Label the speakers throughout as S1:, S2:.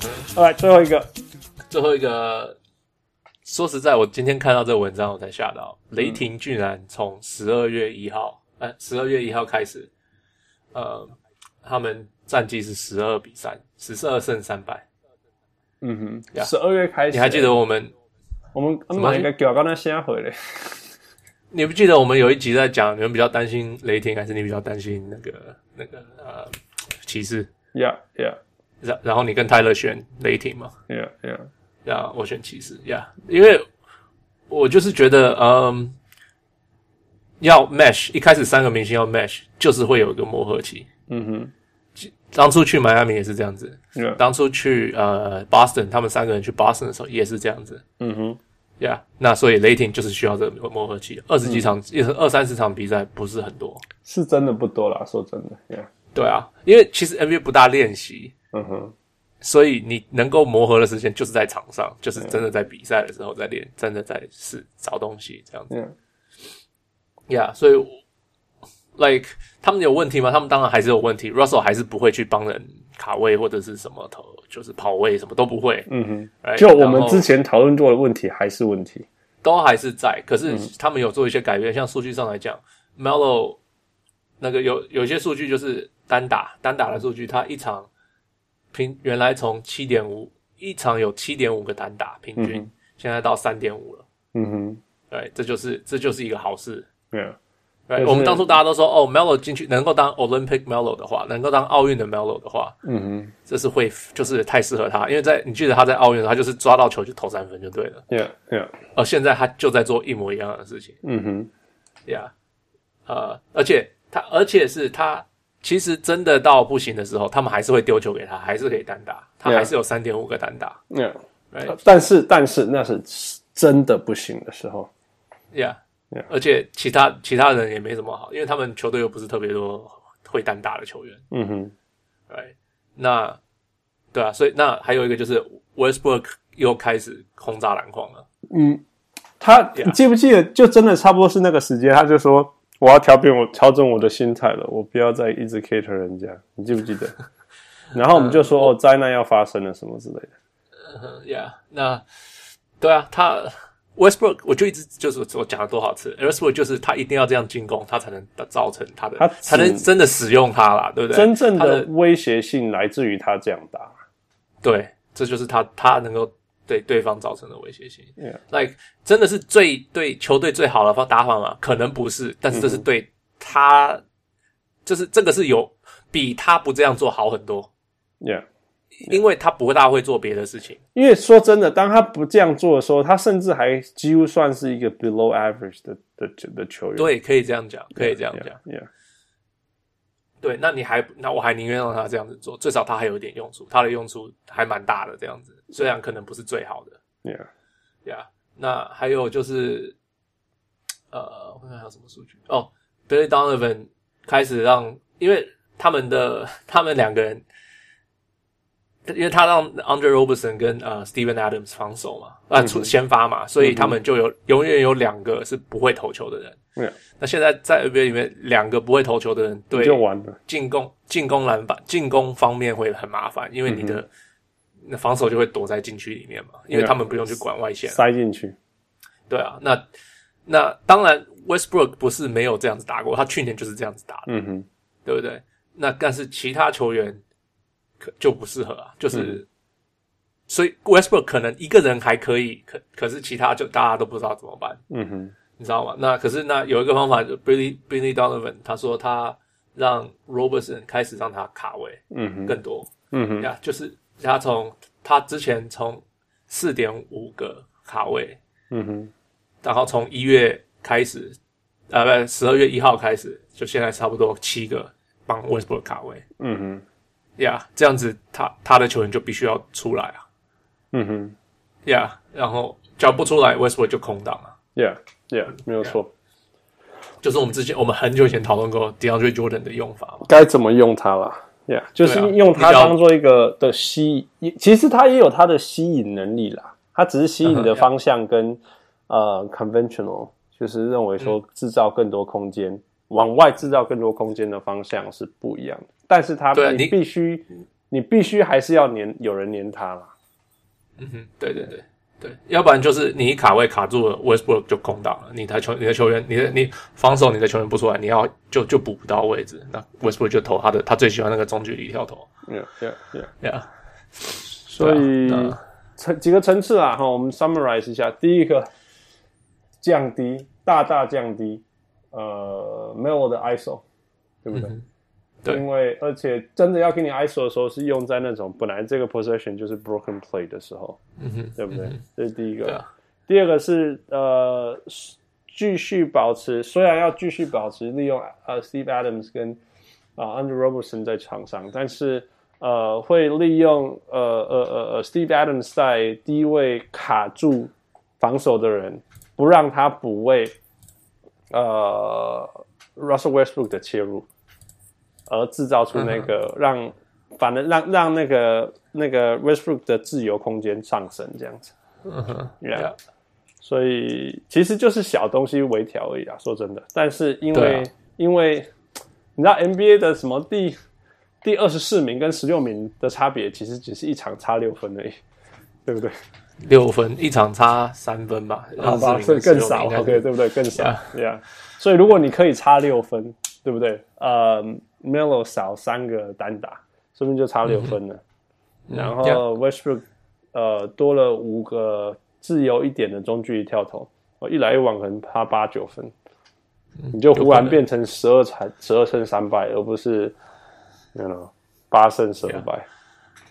S1: 来最后一个，
S2: 最后一个。说实在，我今天看到这个文章，我才吓到，雷霆居然从十二月一号，呃，十二月一号开始，呃，他们战绩是十二比三，十二胜三败。
S1: 嗯哼，十二月开始，
S2: 你还记得我们？
S1: 我们怎么应该叫刚才先回来？
S2: 你不记得我们有一集在讲，你们比较担心雷霆，还是你比较担心那个那个呃骑士
S1: ？Yeah，Yeah。
S2: 然然后你跟泰勒选雷霆嘛
S1: ？Yeah，Yeah。
S2: 呀，我选骑士呀，yeah, 因为我就是觉得，嗯，要 match 一开始三个明星要 match，就是会有一个磨合期。
S1: 嗯哼，
S2: 当初去迈阿密也是这样子。
S1: Yeah.
S2: 当初去呃 Boston，他们三个人去 Boston 的时候也是这样子。
S1: 嗯哼，
S2: 呀，那所以雷霆就是需要这个磨合期，二十几场，也是二三十场比赛不是很多，
S1: 是真的不多啦，说真的。Yeah.
S2: 对啊，因为其实 NBA 不大练习。
S1: 嗯哼。
S2: 所以你能够磨合的时间就是在场上，就是真的在比赛的时候在练，真的在试找东西这样子。yeah, 所以，like 他们有问题吗？他们当然还是有问题。Russell 还是不会去帮人卡位或者是什么投，就是跑位什么都不会。
S1: 嗯哼就我们之前讨论过的问题还是问题，
S2: 都还是在。可是他们有做一些改变，像数据上来讲，Melo 那个有有些数据就是单打单打的数据，他一场。平原来从七点五一场有七点五个单打平均，嗯、现在到三点五了。
S1: 嗯哼，
S2: 对，这就是这就是一个好事。
S1: 对啊，
S2: 对，我们当初大家都说，哦，Melo 进去能够当 Olympic Melo 的话，能够当奥运的 Melo 的话，
S1: 嗯哼，这
S2: 是会就是太适合他，因为在你记得他在奥运的时候，他就是抓到球就投三分就对了。
S1: 对啊，对啊。
S2: 而现在他就在做一模一样的事情。
S1: 嗯哼，
S2: 对啊，呃，而且他而且是他。其实真的到不行的时候，他们还是会丢球给他，还是可以单打，他还是有三点五个单打。
S1: 嗯，Right? 但是但是那是真的不行的时候。
S2: Yeah, yeah. 而且其他其他人也没什么好，因为他们球队又不是特别多会单打的球员。
S1: 嗯哼
S2: ，Right? 那对啊，所以那还有一个就是 Westbrook 又开始轰炸篮筐了。
S1: 嗯，他 Yeah. 你记不记得？就真的差不多是那个时间，他就说。我要调变我调整我的心态了，我不要再一直 cater 人家，你记不记得？然后我们就说哦，灾难要发生了什么之类的。
S2: 嗯，Yeah，那对啊，他 Westbrook 我就一直就是我讲了多少次，Westbrook 就是他一定要这样进攻，他才能造成他的，他才能真的使用他啦，对不对？
S1: 真正的威胁性来自于他这样打，
S2: 对，这就是他他能够。对对方造成的威胁性，like
S1: 嗯，
S2: 真的是最对球队最好的方打法吗？可能不是，但是这是对他，嗯、就是这个是有比他不这样做好很多。
S1: Yeah, yeah.
S2: 因为他不大会做别的事情。
S1: 因为说真的，当他不这样做的时候，他甚至还几乎算是一个 below average 的的的球员。
S2: 对，可以这样讲，可以这样讲。
S1: Yeah, yeah.
S2: 对，那你还那我还宁愿让他这样子做，至少他还有一点用处，他的用处还蛮大的这样子。虽然可能不是最好的
S1: ，Yeah，Yeah。
S2: 那还有就是，呃，我看看还有什么数据哦。Billy Donovan 开始让，因为他们的 他们两个人，因为他让 Andre Robertson 跟呃 Steven Adams 防守嘛，啊出先发嘛，所以他们就有永远有两个是不会投球的人。
S1: Yeah.
S2: 那现在在 NBA 里面，两个不会投球的人，对，
S1: 就完了。
S2: 进攻进攻篮板进攻方面会很麻烦，因为你的。嗯那防守就会躲在禁区里面嘛，因为他们不用去管外线，
S1: 塞进去。
S2: 对啊，那那当然，Westbrook 不是没有这样子打过，他去年就是这样子打的，
S1: 嗯哼，
S2: 对不对？那但是其他球员可就不适合啊，就是、嗯、所以 Westbrook 可能一个人还可以，可可是其他就大家都不知道怎么办，
S1: 嗯哼，
S2: 你知道吗？那可是那有一个方法，就 Billy Billy Donovan 他说他让 Robertson 开始让他卡位，
S1: 嗯哼，
S2: 更多，
S1: 嗯哼，
S2: 呀，就是。他从他之前从四点五个卡位，
S1: 嗯哼，
S2: 然后从一月开始，呃，不，十二月一号开始，就现在差不多七个帮 Westbrook 卡位，
S1: 嗯哼，
S2: 呀，yeah, 这样子他他的球员就必须要出来啊，
S1: 嗯哼，
S2: 呀，然后叫不出来，Westbrook 就空档了
S1: ，Yeah，Yeah，没有错，
S2: 就是我们之前我们很久以前讨论过 DeAndre Jordan 的用法嘛，
S1: 该怎么用它了。Yeah, 就是用它当做一个的吸引，其实它也有它的吸引能力啦。它只是吸引的 方向跟、uh. 呃 conventional，就是认为说制造更多空间，嗯、往外制造更多空间的方向是不一样的。但是它你必须你必须还是要黏有人黏它啦。
S2: 嗯哼，对对对对，要不然就是你一卡位卡住了，Westbrook 就空档了，你的球你的球员你的你防守你的球员不出来，你要就就补不到位置，那 Westbrook 就投他的他最喜欢那个中距离跳投。
S1: Yeah, yeah, yeah,
S2: yeah.
S1: 所以层几个层次啊，哈，我们 summarize 一下，第一个降低，大大降低，呃，Melo 的 ISO，对不对？嗯、对，因为而且真的要给你 ISO 的时候，是用在那种本来这个 possession 就是 broken play 的时候，嗯哼，对不对？嗯、这是第一个。啊、第二个是呃，继续保持，虽然要继续保持利用呃 Steve Adams 跟啊、呃、Andrew Robertson 在场上，但是。呃，会利用呃呃呃呃，Steve Adams 在低位卡住防守的人，不让他补位，呃，Russell Westbrook 的切入，而制造出那个让，嗯、反正让让那个那个 Westbrook 的自由空间上升，这样子。嗯哼，Yeah，所以其实就是小东西微调而已啊，说真的。但是因为、啊、因为你知道 NBA 的什么第？第二十四名跟十六名的差别，其实只是一场差六分而已，对不对？
S2: 六分一场差三分吧，
S1: 好吧，所以更少，OK，对不对？更少，Yeah。所以如果你可以差六分，对不对？呃，Melo 少三个单打，说不定就差六分了。嗯、然后 Westbrook 呃多了五个自由一点的中距离跳投，哦一来一往可能差八九分，嗯、你就忽然变成十二场十二胜三败，而不是。You know，八胜十败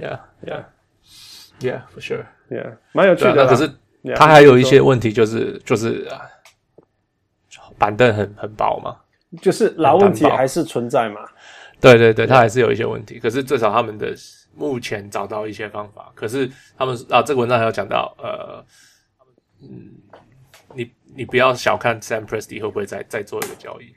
S2: ，Yeah，Yeah，Yeah，For sure，Yeah，
S1: 蛮有趣的。
S2: 可是他还有一些问题，就是就是啊，板凳很很薄嘛，
S1: 就是老问题还是存在嘛。
S2: 对对对，他还是有一些问题。可是至少他们的目前找到一些方法。可是他们啊，这个文章还有讲到，呃，嗯，你你不要小看 Sam Presti 会不会再再做一个交易？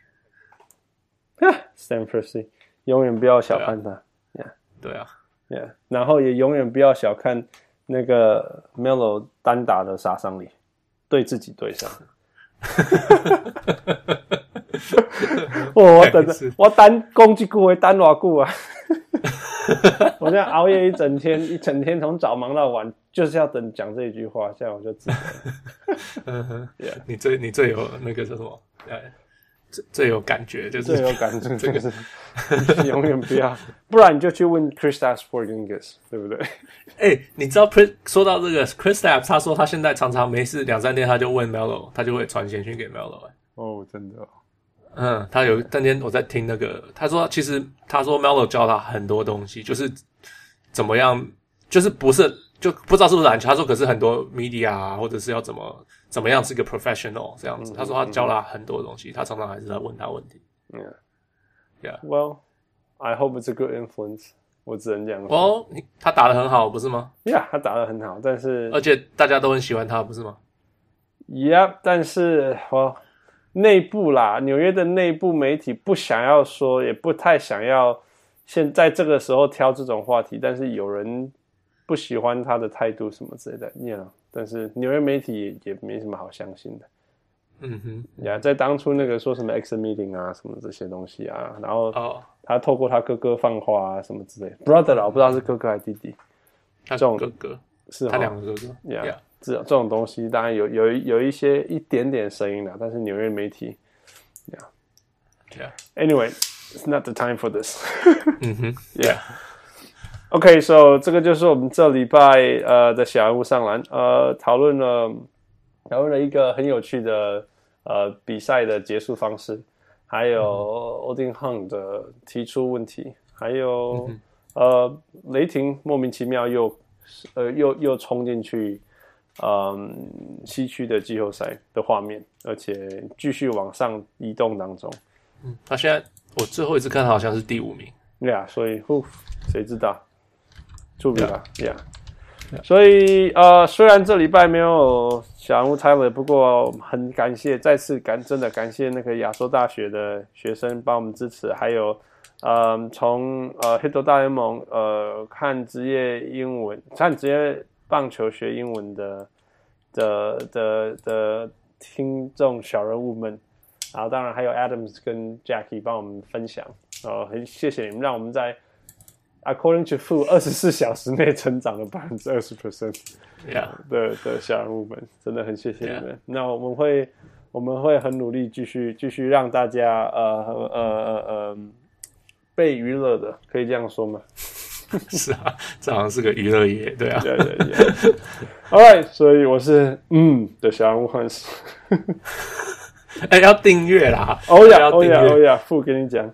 S1: Sam Presti。永远不要小看他，
S2: 呀，对啊，
S1: 呀，然后也永远不要小看那个 Melo 单打的杀伤力，对自己对上。我 我等着，我单攻击顾为单瓦顾啊！我这样熬夜一整天，一整天从早忙到晚，就是要等讲这一句话，这样我就知道。
S2: 嗯哼，你最你最有那个叫什么？最最有感觉就是
S1: 最有感觉，这个是永远不要，不然你就去问 Kristaps Porzingis，对不对？
S2: 哎、欸，你知道 Chris 说到这个 Kristaps 他说他现在常常没事两三天他就问 Melo，他就会传简讯给 Melo。
S1: 哦，真的、哦？
S2: 嗯，他有那天我在听那个，他说其实他说 Melo 教他很多东西，就是怎么样，就是不是就不知道是不是篮球。他说可是很多 media 啊，或者是要怎么。怎么样是一个 professional 这样子？嗯、他说他教了很多东西，嗯、他常常还是在问他问题。
S1: Yeah,
S2: yeah.
S1: Well, I hope it's a good influence. 我只能这样说。
S2: 哦，他打的很好，不是吗
S1: ？Yeah，他打的很好，但是
S2: 而且大家都很喜欢他，不是吗
S1: ？Yeah，但是哦，内部啦，纽约的内部媒体不想要说，也不太想要现在这个时候挑这种话题，但是有人不喜欢他的态度什么之类的，Yeah。但是纽约媒体也也没什么好相信的，
S2: 嗯哼，
S1: 呀，在当初那个说什么 exit meeting 啊，什么这些东西啊，然后他透过他哥哥放话啊，什么之类，brother 啦，我不知道是哥哥还是弟弟，
S2: 他这种哥哥。
S1: 是
S2: 他两个哥哥，
S1: 呀，这这种东西当然有有有一些一点点声音的，但是纽约媒体，呀，yeah，anyway，it's not the time for this，
S2: 嗯哼，yeah。
S1: OK，so、这个就是我们这礼拜呃的小人物上篮，呃，讨论了讨论了一个很有趣的呃比赛的结束方式，还有 Odin Hung 的提出问题，还有、嗯、呃雷霆莫名其妙又呃又又冲进去嗯、呃、西区的季后赛的画面，而且继续往上移动当中。
S2: 嗯，他现在我最后一次看他好像是第五名，
S1: 对啊，所以呼谁知道？出比吧，Yeah，, yeah. 所以呃，虽然这礼拜没有小人物 Tyler，不过很感谢，再次感真的感谢那个亚洲大学的学生帮我们支持，还有呃，从呃 Hito 大联盟呃看职业英文、看职业棒球学英文的的的的听众小人物们，然后当然还有 Adams 跟 Jackie 帮我们分享，然后，很谢谢你们，让我们在。according to Food 二十四小时内成长了百分之二十 percent。的的小人物们，真的很谢谢你
S2: 们。
S1: 那我们会我们会很努力，继续继续让大家呃呃呃呃被娱乐的，可以这样说吗？
S2: 是啊，这好像是个娱乐业，对啊。
S1: 对对对。All right，所以我是嗯的小人物汉斯。
S2: 哎、欸，要订阅啦！
S1: 哦呀哦呀哦呀，父跟你讲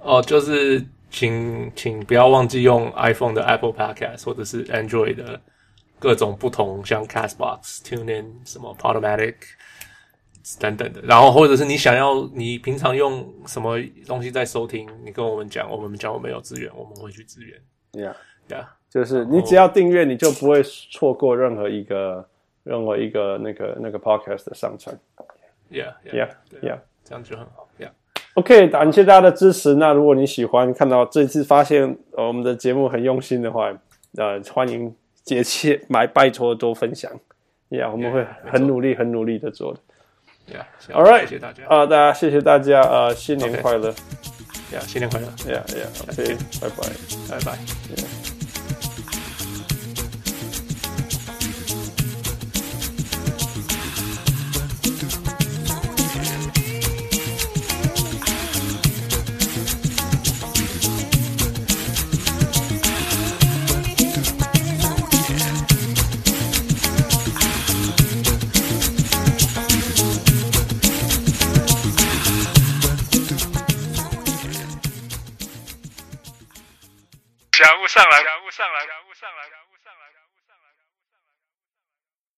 S2: 哦，就是请请不要忘记用 iPhone 的 Apple Podcast 或者是 Android 的各种不同，像 Castbox、TuneIn 什么 Podomatic 等等的。然后或者是你想要你平常用什么东西在收听，你跟我们讲，我们讲我们有资源，我们会去支援。
S1: Yeah
S2: Yeah，
S1: 就是你只要订阅，你就不会错过任何一个任何一个那个那个 Podcast 的上传。
S2: Yeah,
S1: yeah, yeah, yeah.
S2: 这样就很好。Yeah.
S1: OK，感谢大家的支持。那如果你喜欢看到这次发现我们的节目很用心的话，呃，欢迎节气买拜托多分享。Yeah，我们会很努力、很努力的做的。
S2: Yeah，All right，谢谢大家。
S1: 啊，大家谢谢大家。呃，新年快乐。
S2: Yeah，新年快乐。
S1: Yeah, yeah. OK，拜拜，
S2: 拜拜。上
S3: 来感悟上来感悟上来感悟